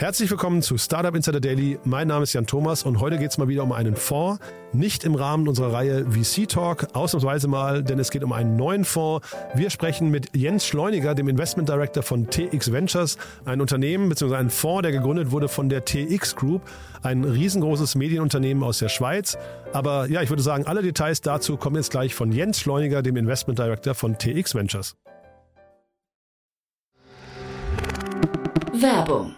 Herzlich willkommen zu Startup Insider Daily. Mein Name ist Jan Thomas und heute geht es mal wieder um einen Fonds. Nicht im Rahmen unserer Reihe VC Talk, ausnahmsweise mal, denn es geht um einen neuen Fonds. Wir sprechen mit Jens Schleuniger, dem Investment Director von TX Ventures, ein Unternehmen bzw. ein Fonds, der gegründet wurde von der TX Group, ein riesengroßes Medienunternehmen aus der Schweiz. Aber ja, ich würde sagen, alle Details dazu kommen jetzt gleich von Jens Schleuniger, dem Investment Director von TX Ventures. Werbung.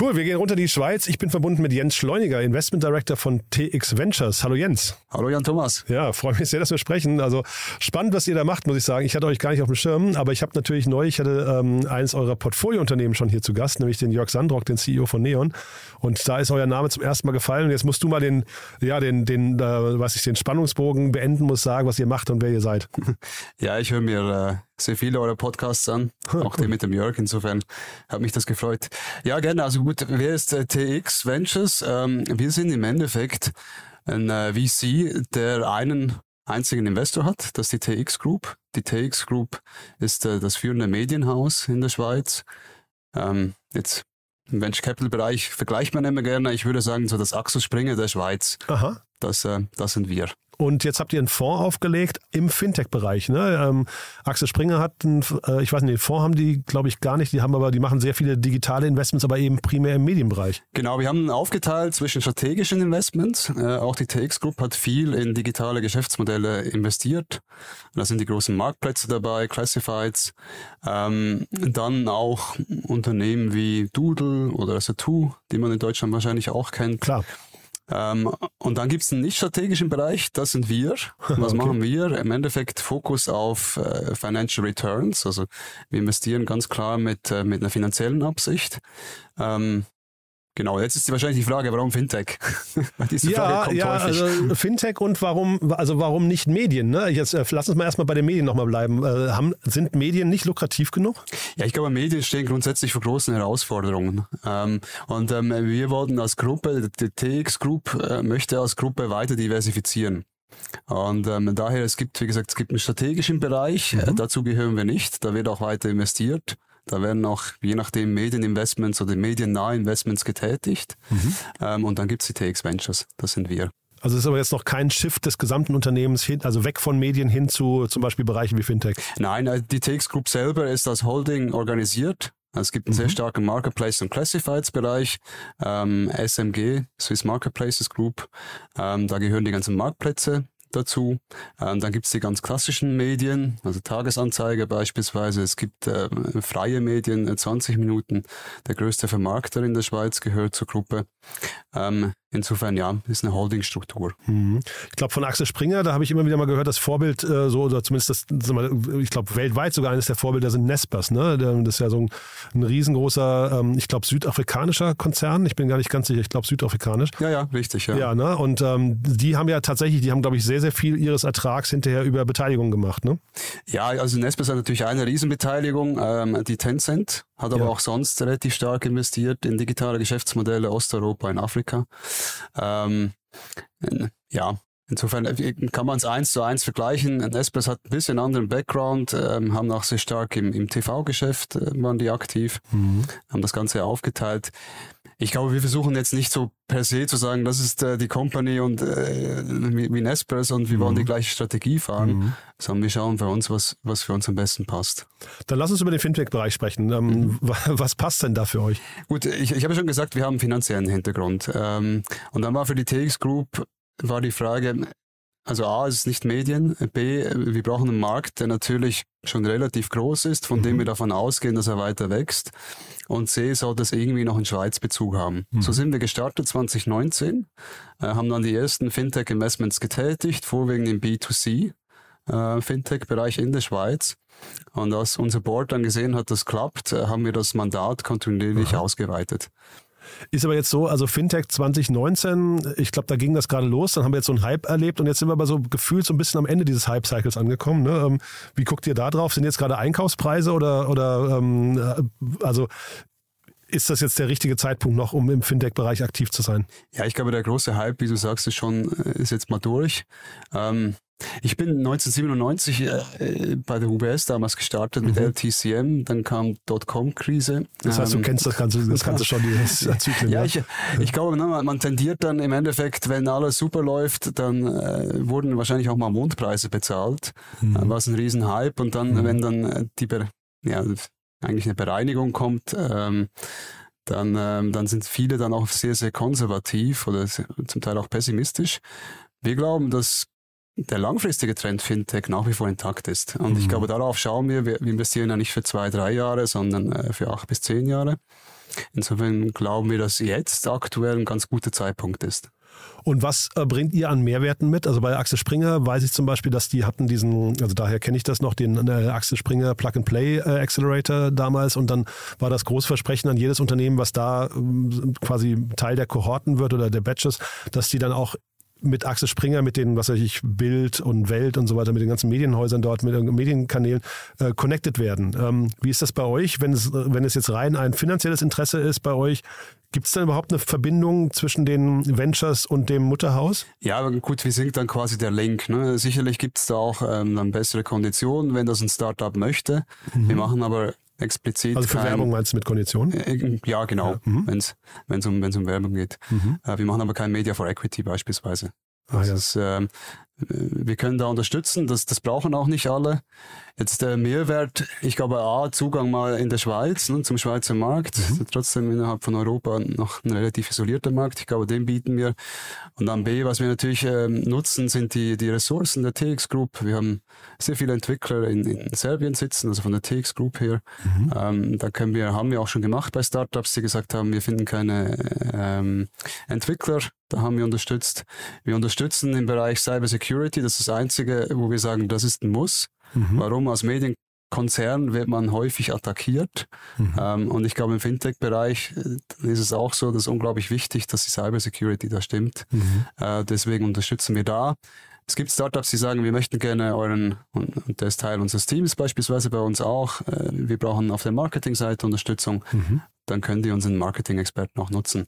Cool, wir gehen runter in die Schweiz. Ich bin verbunden mit Jens Schleuniger, Investment Director von TX Ventures. Hallo Jens. Hallo Jan Thomas. Ja, freue mich sehr, dass wir sprechen. Also spannend, was ihr da macht, muss ich sagen. Ich hatte euch gar nicht auf dem Schirm, aber ich habe natürlich neu, ich hatte ähm, eines eurer Portfoliounternehmen schon hier zu Gast, nämlich den Jörg Sandrock, den CEO von Neon. Und da ist euer Name zum ersten Mal gefallen. Und jetzt musst du mal den, ja, den, den, äh, was ich den Spannungsbogen beenden muss, sagen, was ihr macht und wer ihr seid. Ja, ich höre mir äh, sehr viele eurer Podcasts an, auch die mit dem Jörg. Insofern hat mich das gefreut. Ja, gerne. Also gut, wer ist äh, TX Ventures? Ähm, wir sind im Endeffekt ein äh, VC, der einen einzigen Investor hat, das ist die TX Group. Die TX Group ist äh, das führende Medienhaus in der Schweiz. Ähm, jetzt im Venture Capital Bereich vergleicht man immer gerne. Ich würde sagen, so das Axel Springer der Schweiz. Aha. Das, äh, das sind wir. Und jetzt habt ihr einen Fonds aufgelegt im Fintech-Bereich. Ne? Ähm, Axel Springer hat, einen, äh, ich weiß nicht, den Fonds haben die, glaube ich, gar nicht. Die haben aber, die machen sehr viele digitale Investments, aber eben primär im Medienbereich. Genau, wir haben aufgeteilt zwischen strategischen Investments. Äh, auch die TX Group hat viel in digitale Geschäftsmodelle investiert. Da sind die großen Marktplätze dabei, Classifieds. Ähm, dann auch Unternehmen wie Doodle oder Satu, die man in Deutschland wahrscheinlich auch kennt. Klar. Ähm, und dann gibt's einen nicht strategischen Bereich, das sind wir. Was Okay. machen wir? Im Endeffekt Fokus auf äh, Financial Returns. Also wir investieren ganz klar mit, äh, mit einer finanziellen Absicht. Ähm, genau, jetzt ist die wahrscheinlich die Frage, warum Fintech? Diese Ja, Frage kommt ja, häufig. also Fintech und warum, also warum nicht Medien? Ne? Jetzt äh, lass uns mal erstmal bei den Medien nochmal bleiben. Äh, haben, sind Medien nicht lukrativ genug? Ja, ich glaube, Medien stehen grundsätzlich vor großen Herausforderungen. Ähm, und ähm, wir wollten als Gruppe, die TX Group äh, möchte als Gruppe weiter diversifizieren. Und ähm, daher, es gibt, wie gesagt, es gibt einen strategischen Bereich, äh, dazu gehören wir nicht, da wird auch weiter investiert. Da werden auch, je nachdem, Medieninvestments oder mediennahe Investments getätigt. Ähm, und dann gibt's die TX Ventures, das sind wir. Also es ist aber jetzt noch kein Shift des gesamten Unternehmens hin, also weg von Medien hin zu zum Beispiel Bereichen wie Fintech. Nein, äh, die TX Group selber ist als Holding organisiert. Es gibt einen sehr starken Marketplace- und Classifieds-Bereich, ähm, SMG, Swiss Marketplaces Group, ähm, da gehören die ganzen Marktplätze dazu. Ähm, dann gibt's die ganz klassischen Medien, also Tagesanzeiger beispielsweise. Es gibt äh, freie Medien, äh, 20 Minuten. Der größte Vermarkter in der Schweiz gehört zur Gruppe. Ähm, insofern ja, ist eine Holdingstruktur. Mhm. Ich glaube, von Axel Springer, da habe ich immer wieder mal gehört, das Vorbild, äh, so, oder zumindest das, ich glaube, weltweit sogar eines der Vorbilder sind Nespers. Ne? Das ist ja so ein, ein riesengroßer, ähm, ich glaube, südafrikanischer Konzern. Ich bin gar nicht ganz sicher, ich glaube, südafrikanisch. Ja, ja, richtig, ja. Ja, ne? Und ähm, die haben ja tatsächlich, die haben, glaube ich, sehr, sehr viel ihres Ertrags hinterher über Beteiligung gemacht, ne? Ja, also Nespers hat natürlich eine Riesenbeteiligung, ähm, die Tencent, hat aber Ja. auch sonst relativ stark investiert in digitale Geschäftsmodelle Osteuropa, in Afrika. Ähm, ja, insofern äh, kann man es eins zu eins vergleichen. Nespers hat ein bisschen anderen Background, ähm, haben auch sehr stark im, im TV-Geschäft, äh, waren die aktiv, haben das Ganze aufgeteilt. Ich glaube, wir versuchen jetzt nicht so per se zu sagen, das ist äh, die Company und äh, wie, Nespers und wir wollen die gleiche Strategie fahren, sondern wir schauen für uns, was, was für uns am besten passt. Dann lass uns über den Fintech-Bereich sprechen. Ähm, wa- Was passt denn da für euch? Gut, ich, ich habe schon gesagt, wir haben einen finanziellen Hintergrund. Ähm, und dann war für die TX Group war die Frage, also A, es ist nicht Medien, B, wir brauchen einen Markt, der natürlich schon relativ groß ist, von dem wir davon ausgehen, dass er weiter wächst. Und C, soll das irgendwie noch einen Schweiz-Bezug haben. So sind wir gestartet 2019, äh, haben dann die ersten Fintech-Investments getätigt, vorwiegend im B2C. Äh, Fintech-Bereich in der Schweiz. Und als unser Board dann gesehen hat, das klappt, äh, haben wir das Mandat kontinuierlich ausgeweitet. Ist aber jetzt so, also Fintech 2019, ich glaube, da ging das gerade los, dann haben wir jetzt so einen Hype erlebt und jetzt sind wir aber so gefühlt so ein bisschen am Ende dieses Hype-Cycles angekommen. Ne? Ähm, Wie guckt ihr da drauf? Sind jetzt gerade Einkaufspreise oder, oder ähm, äh, also ist das jetzt der richtige Zeitpunkt noch, um im Fintech-Bereich aktiv zu sein? Ja, ich glaube, der große Hype, wie du sagst, ist schon, äh, ist jetzt mal durch. Ähm, ich bin 1997 äh, bei der UBS damals gestartet mit LTCM, dann kam Dotcom-Krise. Mhm. Das heißt, du Ähm, kennst das Ganze, das Ganze schon, dieses Zyklen. Ja, ich, ich glaube, ne, man man tendiert dann im Endeffekt, wenn alles super läuft, dann äh, wurden wahrscheinlich auch mal Mondpreise bezahlt, Mhm. äh, was ein Riesenhype. Und dann, wenn dann äh, die, Be ja, eigentlich eine Bereinigung kommt, ähm, dann, ähm, dann sind viele dann auch sehr, sehr konservativ oder zum Teil auch pessimistisch. Wir glauben, dass der langfristige Trend Fintech nach wie vor intakt ist. Und ich glaube, darauf schauen wir. Wir wir investieren ja nicht für zwei, drei Jahre, sondern äh, für acht bis zehn Jahre. Insofern glauben wir, dass jetzt aktuell ein ganz guter Zeitpunkt ist. Und was äh, bringt ihr an Mehrwerten mit? Also bei Axel Springer weiß ich zum Beispiel, dass die hatten diesen, also daher kenne ich das noch, den äh, Axel Springer Plug-and-Play äh, Accelerator damals und dann war das große Versprechen an jedes Unternehmen, was da ähm, quasi Teil der Kohorten wird oder der Batches, dass die dann auch mit Axel Springer, mit den, was weiß ich, Bild und Welt und so weiter, mit den ganzen Medienhäusern dort, mit den Medienkanälen äh, connected werden. Ähm, wie ist das bei euch, wenn es, wenn es jetzt rein ein finanzielles Interesse ist bei euch? Gibt es denn überhaupt eine Verbindung zwischen den Ventures und dem Mutterhaus? Ja, aber gut, wir sind dann quasi der Link. Ne? Sicherlich gibt es da auch ähm, dann bessere Konditionen, wenn das ein Startup möchte. Wir machen aber explizit Mhm. Also für kein, Werbung meinst du mit Konditionen? Äh, Ja, genau, mhm. wenn es um, wenn's um Werbung geht. Äh, wir machen aber kein Media for Equity beispielsweise. Ah, Das ja. ist, ähm, äh, wir können da unterstützen, das, das brauchen auch nicht alle. Jetzt der Mehrwert, ich glaube A, Zugang mal in der Schweiz, ne, zum Schweizer Markt, Mhm. trotzdem innerhalb von Europa noch ein relativ isolierter Markt, ich glaube, den bieten wir. Und dann B, was wir natürlich ähm, nutzen, sind die, die Ressourcen der TX Group. Wir haben sehr viele Entwickler in, in Serbien sitzen, also von der TX Group her. Ähm, da können wir, haben wir auch schon gemacht bei Startups, die gesagt haben, wir finden keine ähm, Entwickler, da haben wir unterstützt. Wir unterstützen im Bereich Cyber Security, das ist das Einzige, wo wir sagen, das ist ein Muss. Warum? Als Medienkonzern wird man häufig attackiert. Ähm, und ich glaube, im Fintech-Bereich äh, ist es auch so, dass es unglaublich wichtig, dass die Cyber Security da stimmt. Äh, deswegen unterstützen wir da. Es gibt Startups, die sagen, wir möchten gerne euren, und, der ist Teil unseres Teams beispielsweise bei uns auch, äh, wir brauchen auf der Marketingseite Unterstützung, dann können die unseren Marketing-Experten auch nutzen.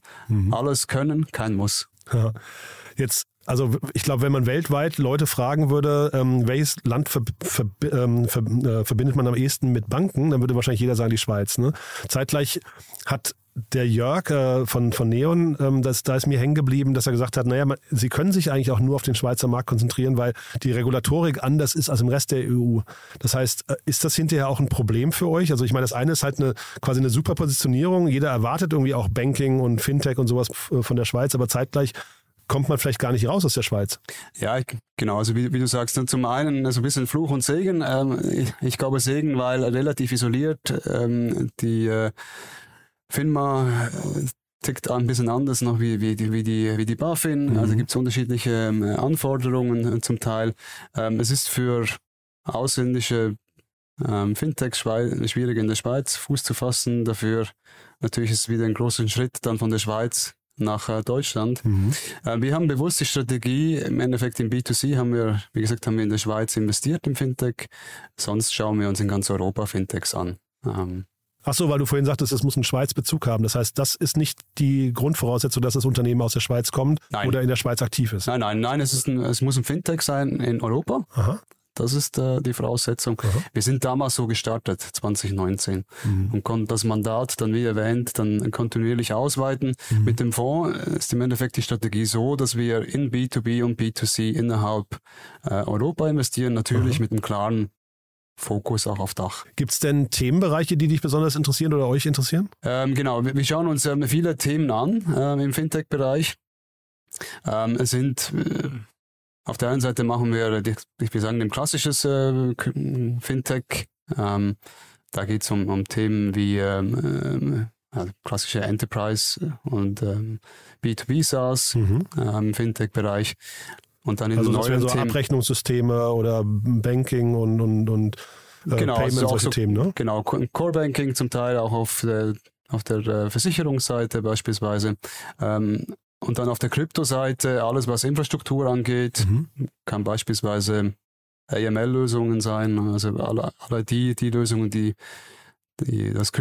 Alles können, kein Muss. Ja. Jetzt, also ich glaube, wenn man weltweit Leute fragen würde, ähm, welches Land ver, ver, ähm, ver, äh, verbindet man am ehesten mit Banken, dann würde wahrscheinlich jeder sagen, die Schweiz. Ne? Zeitgleich hat der Jörg äh, von, von Neon, ähm, das, da ist mir hängen geblieben, dass er gesagt hat, naja, man, sie können sich eigentlich auch nur auf den Schweizer Markt konzentrieren, weil die Regulatorik anders ist als im Rest der EU. Das heißt, äh, ist das hinterher auch ein Problem für euch? Also ich meine, das eine ist halt eine quasi eine super Positionierung. Jeder erwartet irgendwie auch Banking und Fintech und sowas f- von der Schweiz, aber zeitgleich kommt man vielleicht gar nicht raus aus der Schweiz. Ja, genau, also wie, wie du sagst, zum einen so ein bisschen Fluch und Segen. Ähm, ich, ich glaube Segen, weil relativ isoliert ähm, die äh, FINMA äh, tickt ein bisschen anders noch wie, wie, die, wie, die, wie die BaFin. Also gibt es unterschiedliche ähm, Anforderungen äh, zum Teil. Ähm, es ist für ausländische ähm, Fintechs schwierig in der Schweiz Fuß zu fassen. Dafür natürlich ist es wieder ein großer Schritt dann von der Schweiz nach äh, Deutschland. Äh, wir haben bewusst die Strategie, im Endeffekt im B2C haben wir, wie gesagt, haben wir in der Schweiz investiert im Fintech. Sonst schauen wir uns in ganz Europa Fintechs an. Ähm, Ach so, weil du vorhin sagtest, es muss einen Schweiz-Bezug haben. Das heißt, das ist nicht die Grundvoraussetzung, dass das Unternehmen aus der Schweiz kommt Nein. oder in der Schweiz aktiv ist. nein, nein, nein, es, ein, es muss ein Fintech sein in Europa. Aha. Das ist äh, die Voraussetzung. Aha. Wir sind damals so gestartet, 2019, und konnten das Mandat dann, wie erwähnt, dann kontinuierlich ausweiten. Mit dem Fonds ist im Endeffekt die Strategie so, dass wir in B2B und B2C innerhalb äh, Europa investieren, natürlich mit einem klaren Fokus auch auf Dach. Gibt es denn Themenbereiche, die dich besonders interessieren oder euch interessieren? Ähm, genau, wir, wir schauen uns ähm, viele Themen an ähm, im Fintech-Bereich. Ähm, es sind äh, auf der einen Seite machen wir, ich will sagen, ein klassisches äh, Fintech. Ähm, da geht es um, um Themen wie also klassische Enterprise und ähm, B2B SaaS Mhm. ähm, im Fintech-Bereich. Und dann in Also das wären so Themen. Abrechnungssysteme oder Banking und, und, und äh, Genau, Payments, also solche so- Themen, ne? Genau, Co- Core Banking zum Teil auch auf der, auf der äh, Versicherungsseite beispielsweise. Ähm, und dann auf der Kryptoseite alles, was Infrastruktur angeht, Mhm. kann beispielsweise AML-Lösungen sein, also alle, alle die, die Lösungen, die, die das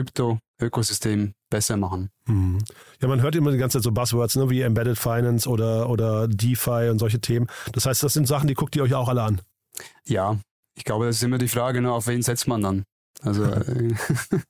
Krypto-Ökosystem besser machen. Mhm. Ja, man hört immer die ganze Zeit so Buzzwords, ne, wie Embedded Finance oder, oder DeFi und solche Themen. Das heißt, das sind Sachen, die guckt ihr euch auch alle an. Ja, ich glaube, das ist immer die Frage, ne, auf wen setzt man dann? Also äh,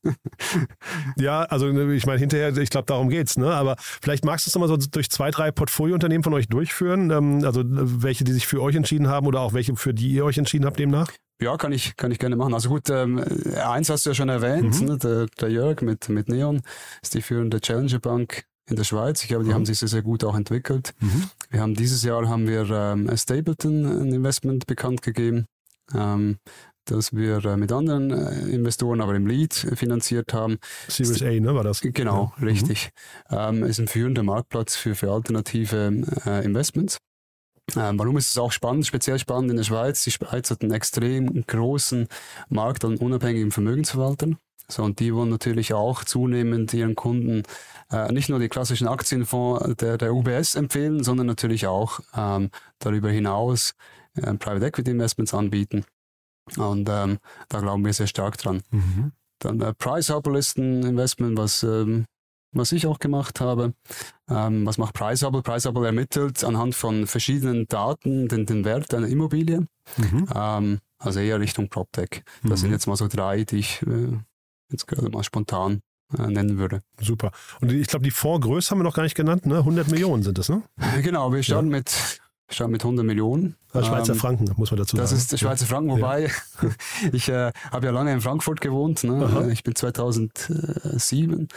Ja, also ne, ich meine, hinterher, ich glaube, darum geht's, ne? Aber vielleicht magst du es nochmal so durch zwei, drei Portfoliounternehmen von euch durchführen, ähm, also äh, welche, die sich für euch entschieden haben oder auch welche, für die ihr euch entschieden habt demnach? Ja, kann ich, kann ich gerne machen. Also gut, ähm, eins hast du ja schon erwähnt, Mhm. ne, der, der Jörg mit, mit Neon ist die führende Challenger Bank in der Schweiz. Ich glaube, die Mhm. haben sich sehr, sehr gut auch entwickelt. Wir haben dieses Jahr haben wir ähm, Stapleton ein Investment bekannt gegeben, ähm, das wir äh, mit anderen äh, Investoren, aber im Lead finanziert haben. Series A, ne, war das? Genau, Ja. richtig. Ähm, ist ein führender Marktplatz für, für alternative äh, Investments. Ähm, warum ist es auch spannend, speziell spannend in der Schweiz? Die Schweiz hat einen extrem großen Markt an unabhängigen Vermögensverwaltern. So, und die wollen natürlich auch zunehmend ihren Kunden äh, nicht nur die klassischen Aktienfonds der, der UBS empfehlen, sondern natürlich auch ähm, darüber hinaus äh, Private Equity Investments anbieten. Und ähm, da glauben wir sehr stark dran. Mhm. Dann äh, Price Hubble ist ein Investment, was, ähm, was ich auch gemacht habe. Ähm, was macht Price Hubble? Price Hubble ermittelt anhand von verschiedenen Daten den, den Wert einer Immobilie. Mhm. Ähm, also eher Richtung PropTech. Das sind Mhm. jetzt mal so drei, die ich äh, jetzt gerade mal spontan äh, nennen würde. Super. Und ich glaube, die Fondsgröße haben wir noch gar nicht genannt, ne? 100 Millionen sind das, ne? Genau, wir starten, mit, starten mit 100 Millionen. Also Schweizer Ähm, Franken, muss man dazu Das sagen. ist der Schweizer Franken, wobei ich äh, habe ja lange in Frankfurt gewohnt. Aha. Ne? Ich bin 2007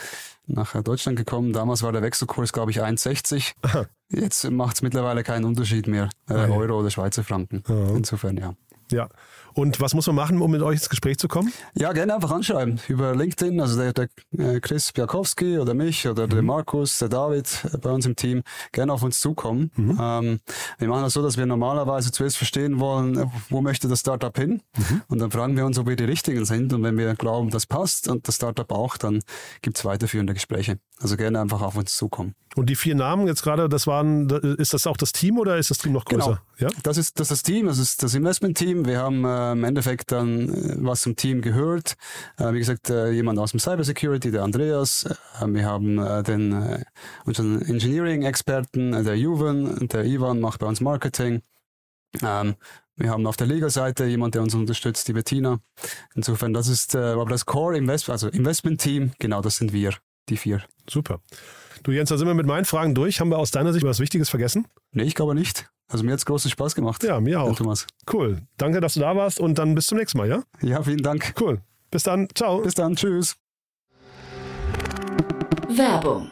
nach äh, Deutschland gekommen. Damals war der Wechselkurs, glaube ich, 1,60. Aha. Jetzt macht es mittlerweile keinen Unterschied mehr, äh, Ah, ja. Euro oder Schweizer Franken. Ja. Insofern, ja. Ja. Und was muss man machen, um mit euch ins Gespräch zu kommen? Ja, gerne einfach anschreiben über LinkedIn. Also der, der äh, Chris Biakowski oder mich oder Mhm. der Markus, der David äh, bei uns im Team gerne auf uns zukommen. Mhm. Ähm, wir machen das so, dass wir normalerweise zuerst verstehen wollen, äh, wo möchte das Startup hin? Mhm. Und dann fragen wir uns, ob wir die Richtigen sind. Und wenn wir glauben, das passt und das Startup auch, dann gibt's weiterführende Gespräche. Also gerne einfach auf uns zukommen. Und die vier Namen jetzt gerade, das waren, ist das auch das Team oder ist das Team noch größer? Genau. Ja? Das ist, das ist das Team, das ist das Investment-Team. Wir haben äh, im Endeffekt dann, äh, was zum Team gehört. Äh, wie gesagt, äh, jemand aus dem Cybersecurity, der Andreas. Äh, wir haben äh, den unseren Engineering-Experten, der Juven. Der Ivan macht bei uns Marketing. Ähm, wir haben auf der Legal-Seite jemand, der uns unterstützt, die Bettina. Insofern, das ist, aber das Core Invest, also Investment-Team, genau, das sind wir, die vier. Super. Du Jens, da sind wir mit meinen Fragen durch. Haben wir aus deiner Sicht was Wichtiges vergessen? Nee, ich glaube nicht. Also mir hat's großen Spaß gemacht. Ja, mir auch. Thomas. Cool. Danke, dass du da warst und dann bis zum nächsten Mal, ja? Ja, vielen Dank. Cool. Bis dann. Ciao. Bis dann. Tschüss. Werbung.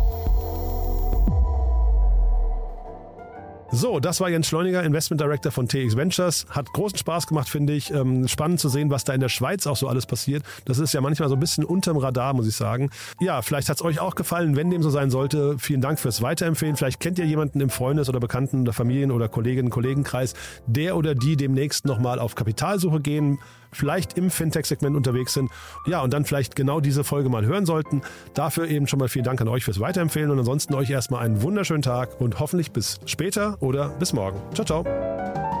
So, das war Jens Schleuniger, Investment Director von TX Ventures. Hat großen Spaß gemacht, finde ich. Ähm, spannend zu sehen, was da in der Schweiz auch so alles passiert. Das ist ja manchmal so ein bisschen unterm Radar, muss ich sagen. Ja, vielleicht hat es euch auch gefallen. Wenn dem so sein sollte, vielen Dank fürs Weiterempfehlen. Vielleicht kennt ihr jemanden im Freundes- oder Bekannten- oder Familien- oder Kolleginnen-Kollegenkreis, der oder die demnächst nochmal auf Kapitalsuche gehen vielleicht im Fintech-Segment unterwegs sind. Ja, und dann vielleicht genau diese Folge mal hören sollten. Dafür eben schon mal vielen Dank an euch fürs Weiterempfehlen und ansonsten euch erstmal einen wunderschönen Tag und hoffentlich bis später oder bis morgen. Ciao, ciao.